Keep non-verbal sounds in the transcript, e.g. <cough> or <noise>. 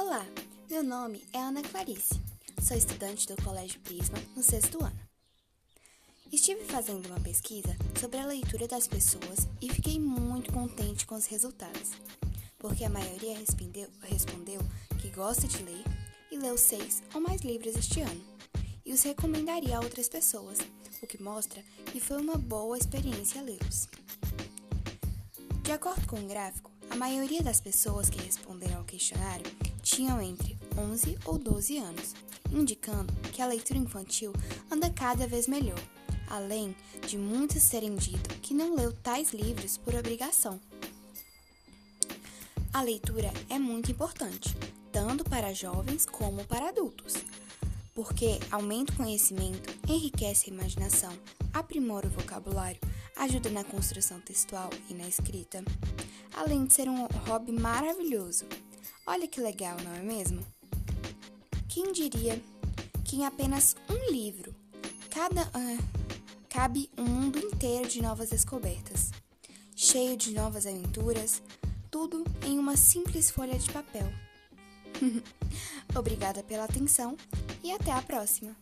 Olá, meu nome é Ana Clarice, sou estudante do Colégio Prisma no sexto ano. Estive fazendo uma pesquisa sobre a leitura das pessoas e fiquei muito contente com os resultados, porque a maioria respondeu, respondeu que gosta de ler e leu seis ou mais livros este ano, e os recomendaria a outras pessoas, o que mostra que foi uma boa experiência lê-los. De acordo com o gráfico, a maioria das pessoas que responderam ao questionário tinham entre 11 ou 12 anos, indicando que a leitura infantil anda cada vez melhor, além de muitos terem dito que não leu tais livros por obrigação. A leitura é muito importante, tanto para jovens como para adultos, porque aumenta o conhecimento, enriquece a imaginação, aprimora o vocabulário, ajuda na construção textual e na escrita, além de ser um hobby maravilhoso Olha que legal, não é mesmo? Quem diria que em apenas um livro cada, uh, cabe um mundo inteiro de novas descobertas, cheio de novas aventuras, tudo em uma simples folha de papel. <laughs> Obrigada pela atenção e até a próxima!